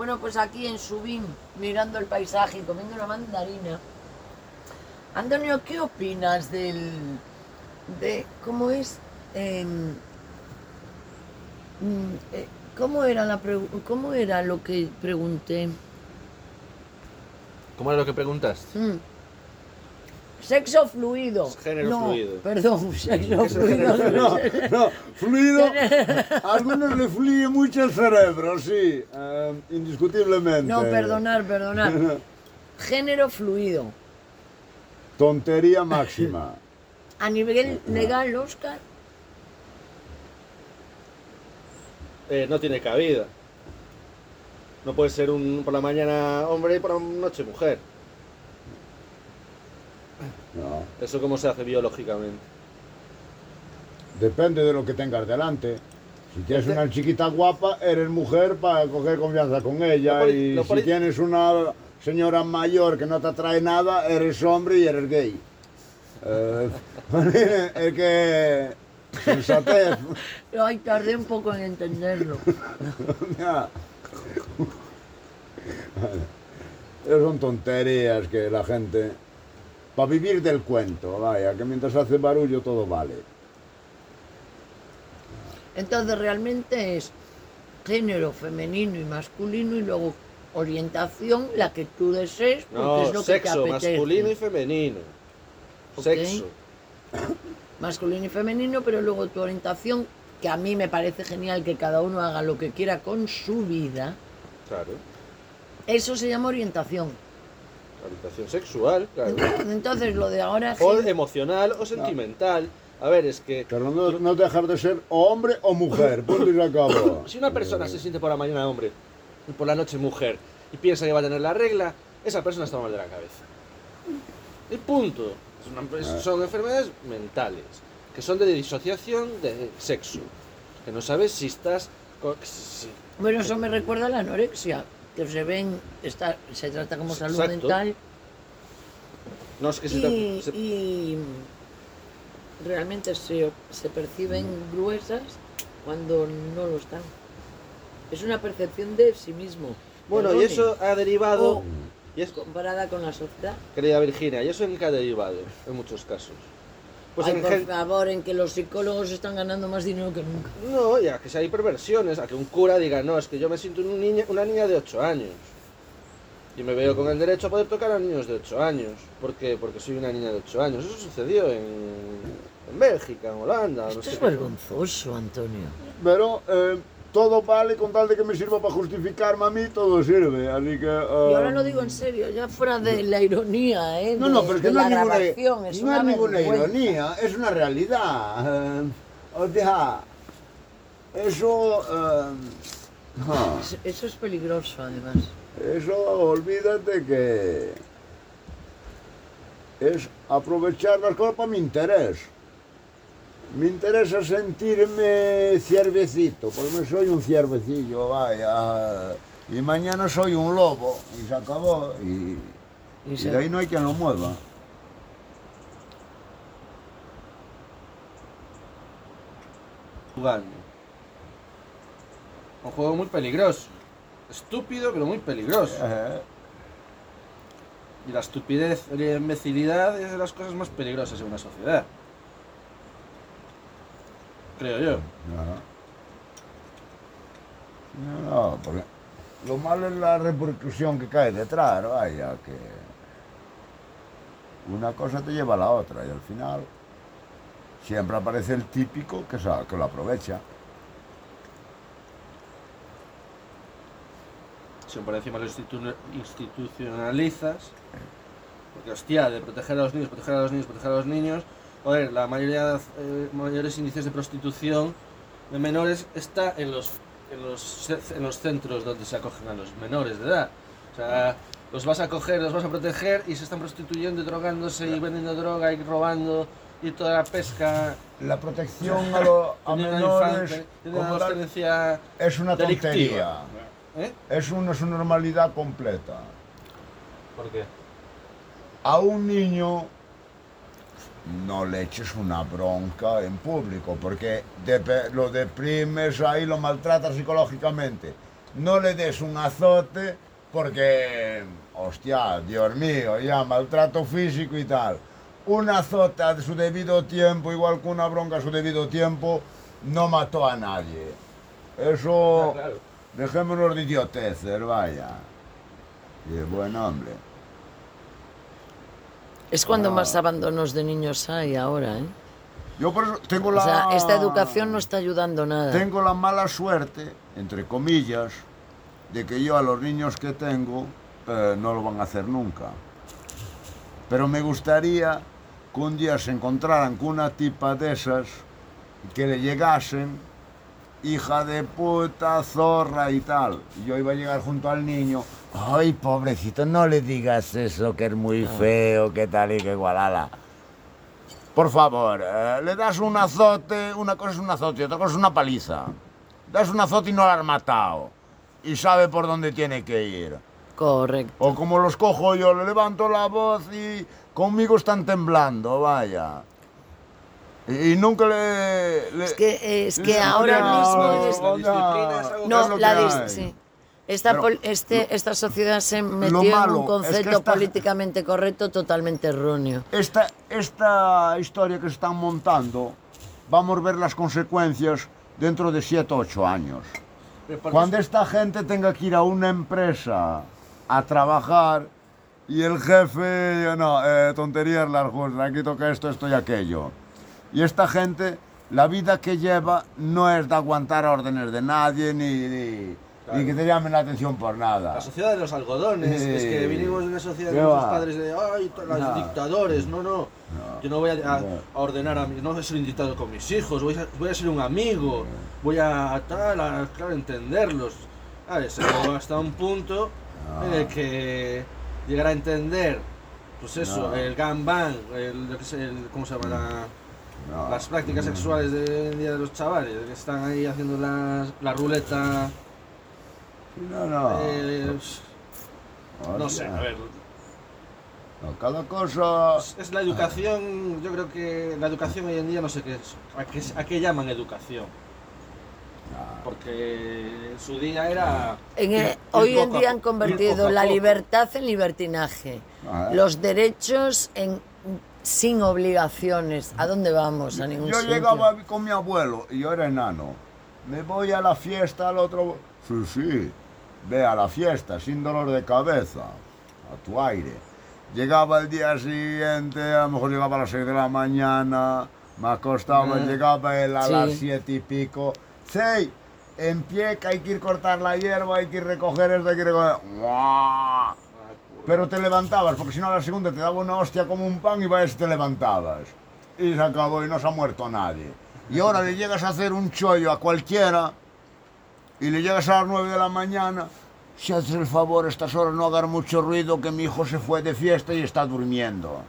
Bueno, pues aquí en Subín, mirando el paisaje y comiendo una mandarina. Antonio, ¿qué opinas del. de cómo es. em, mm, eh, ¿Cómo era, la ¿Cómo era lo que pregunté? ¿Cómo era lo que preguntas? Mm. Sexo fluido. Género No, fluido. Perdón, sexo fluido. No, no, fluido. A algunos le fluye mucho el cerebro, sí, eh, indiscutiblemente. No, perdonar, perdonar. Género fluido. Tontería máxima. A nivel legal, Oscar, Eh, no tiene cabida. No puede ser un por la mañana hombre y por la noche mujer. No. Eso cómo se hace biológicamente. Depende de lo que tengas delante. Si tienes una chiquita guapa, eres mujer para coger confianza con ella. Y si tienes una señora mayor que no te atrae nada, eres hombre y eres gay. Eh, es que... Sensatez. ay, tardé un poco en entenderlo. Son tonterías que la gente... Para vivir del cuento, vaya, que mientras hace barullo todo vale. Entonces, realmente es género femenino y masculino y luego orientación, la que tú desees, porque No, es lo que te sexo, apetece. masculino y femenino. Ok. Sexo. masculino y femenino, pero luego tu orientación, que a mí me parece genial que cada uno haga lo que quiera con su vida, Claro. eso se llama orientación. Orientación sexual, claro. Entonces, lo de ahora... O gen- emocional o sentimental. A ver, es que Pero no, no dejar de ser o hombre o mujer, punto y se acabó. si una persona se siente por la mañana hombre y por la noche mujer y piensa que va a tener la regla, esa persona está mal de la cabeza. Y punto. Es- son enfermedades mentales, que son de disociación de sexo. Que no sabes si estás... si- Bueno, eso me recuerda a la anorexia, que se ven, está, se trata como salud Exacto. mental no es que se, y, se- y realmente se, se perciben gruesas cuando no lo están. Es una percepción de sí mismo. Bueno, y eso ha derivado... O- Y es, comparada con la sociedad. querida Virginia, ¿y eso en qué ha derivado? En muchos casos. Pues Ay, en por gen- favor, en que los psicólogos están ganando más dinero que nunca. No, ya que si hay perversiones, a que un cura diga, no, es que yo me siento un niña, una niña de 8 años. Y me veo con el derecho a poder tocar a niños de 8 años. ¿Por qué? Porque soy una niña de 8 años. Eso sucedió en, en Bélgica, en Holanda. no Esto sé es qué. vergonzoso, Antonio. Pero eh, todo vale con tal de que me sirva para justificarme a mí, todo sirve. Así que. Y ahora eh, lo digo en serio, ya fuera de la ironía, ¿eh? No, de- no, pero es que no es ninguna, es no es ninguna ironía, es una realidad. Eh, o sea, eso. eh, ah, Es- Eso es peligroso, además. eso, olvídate que. Es aprovechar las cosas para mi interés. Me interesa sentirme ciervecito, porque soy un ciervecillo, vaya. Y mañana soy un lobo, y se acabó. Y, Y y se- de ahí no hay quien lo mueva. Jugando. Un juego muy peligroso. Estúpido, pero muy peligroso. Y la estupidez y la imbecilidad es de las cosas más peligrosas en una sociedad. Creo yo. No, no, porque lo malo es la repercusión que cae detrás, vaya, que una cosa te lleva a la otra y al final siempre aparece el típico que, sa- que lo aprovecha. Si por encima lo institu- institucionalizas, porque hostia, de proteger a los niños, proteger a los niños, proteger a los niños, joder, la mayoría, eh, mayores índices de prostitución de menores está en los, en los, en los centros donde se acogen a los menores de edad. O sea, los vas a coger, los vas a proteger y se están prostituyendo y drogándose y vendiendo droga y robando y toda la pesca. La protección a, lo- a menores infante- como tal, es una delictiva. tontería. ¿Eh? Es una su normalidad completa. ¿Por qué? A un niño no le eches una bronca en público porque lo deprimes ahí, lo maltratas psicológicamente. no le des un azote porque, hostia, Dios mío, ya maltrato físico y tal. Un azote a su debido tiempo, igual que una bronca a su debido tiempo, no mató a nadie. Eso, Ah, claro. dejémonos de idioteces, vaya. Y es buen hombre. Es cuando Ah. más abandonos de niños hay ahora, ¿eh? Yo por eso tengo O la... sea, esta educación no está ayudando nada. Tengo la mala suerte, entre comillas, de que yo a los niños que tengo eh, no lo van a hacer nunca. Pero me gustaría que un día se encontraran con una tipa de esas que le llegasen, hija de puta, zorra y tal. Y yo iba a llegar junto al niño. Ay, pobrecito, no le digas eso, que es muy feo, que tal y que igualala. Por favor, eh, le das un azote, una cosa es un azote otra cosa es una paliza. Das un azote y no lo has matado. Y sabe por dónde tiene que ir. Correcto. O como los cojo yo, le levanto la voz y conmigo están temblando, vaya. Y, nunca le... le- Es que, es que ahora no, mismo. La disciplina No, la que dis- hay. sí. Esta, Pero- este, esta sociedad se metió en un es que concepto esta- políticamente correcto totalmente erróneo. Esta, esta historia que se están montando, vamos a ver las consecuencias dentro de 7 o 8 años. Cuando esta gente tenga que ir a una empresa a trabajar y el jefe, no, eh, tonterías las cosas, aquí toca esto, esto y aquello. Y esta gente, la vida que lleva no es de aguantar órdenes de nadie ni, ni, ni que te llamen la atención por nada. La sociedad de los algodones, es que vinimos de una sociedad ¿qué de va? padres de ay, los No. dictadores, no, no. Yo no voy a, a- No. a ordenar a mi, no voy a ser un dictador con mis hijos, voy a, voy a ser un amigo, voy a tal, a, claro, entenderlos. Ah, se llegó hasta un punto en el que llegar a entender, pues eso, No. el gangbang, el, el- ¿cómo se llama? La- No. las prácticas sexuales de de los chavales, que están ahí haciendo la, la ruleta. No, no. eh, no sé, a ver, No, cada cosa... Es, es la educación, yo creo que la educación hoy en día no sé qué es. ¿A qué, a qué llaman educación? Porque en su día era... En el- hoy en día han convertido la libertad en libertinaje, Ah. los derechos en sin obligaciones. ¿A dónde vamos? A ningún Yo sitio. llegaba con mi abuelo y yo era enano. Me voy a la fiesta al otro. Sí, sí. Ve a la fiesta sin dolor de cabeza. A tu aire. Llegaba el día siguiente, a lo mejor llegaba a las 6 de la mañana. Me acostaba, Ah, llegaba él a sí. las 7 y pico. Sí, en pie que hay que ir cortar la hierba, hay que ir recoger esto, hay que ir recoger. ¡Guau! Pero te levantabas, porque si no a la segunda te daba una hostia como un pan y vayas y te levantabas. Y se acabó y no se ha muerto nadie. Y ahora le llegas a hacer un chollo a cualquiera y le llegas a las 9 de la mañana. Si haces el favor, a estas horas no hagan mucho ruido, que mi hijo se fue de fiesta y está durmiendo.